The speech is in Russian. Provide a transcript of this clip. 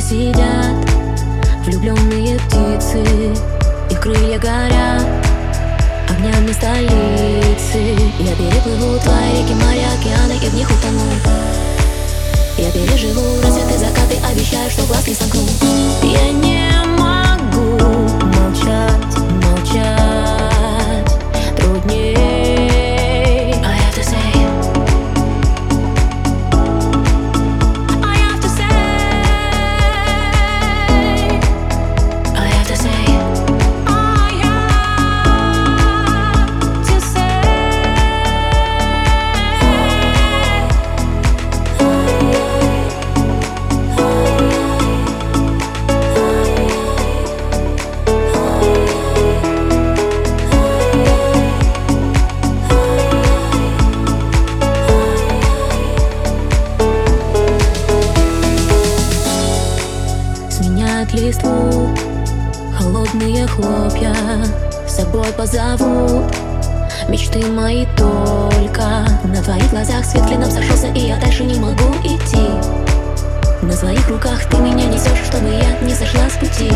сидят Влюбленные птицы. Их крылья горят Огнями столицы. Я переплыву твои реки, моря, океаны И в них утону. Я переживу рассветы, закаты Обещаю, что глаз не сомкну сменяют листву Холодные хлопья с собой позовут. Мечты мои только На твоих глазах. Свет клином сошелся И я дальше не могу идти. На своих руках ты меня несешь Чтобы я не сошла с пути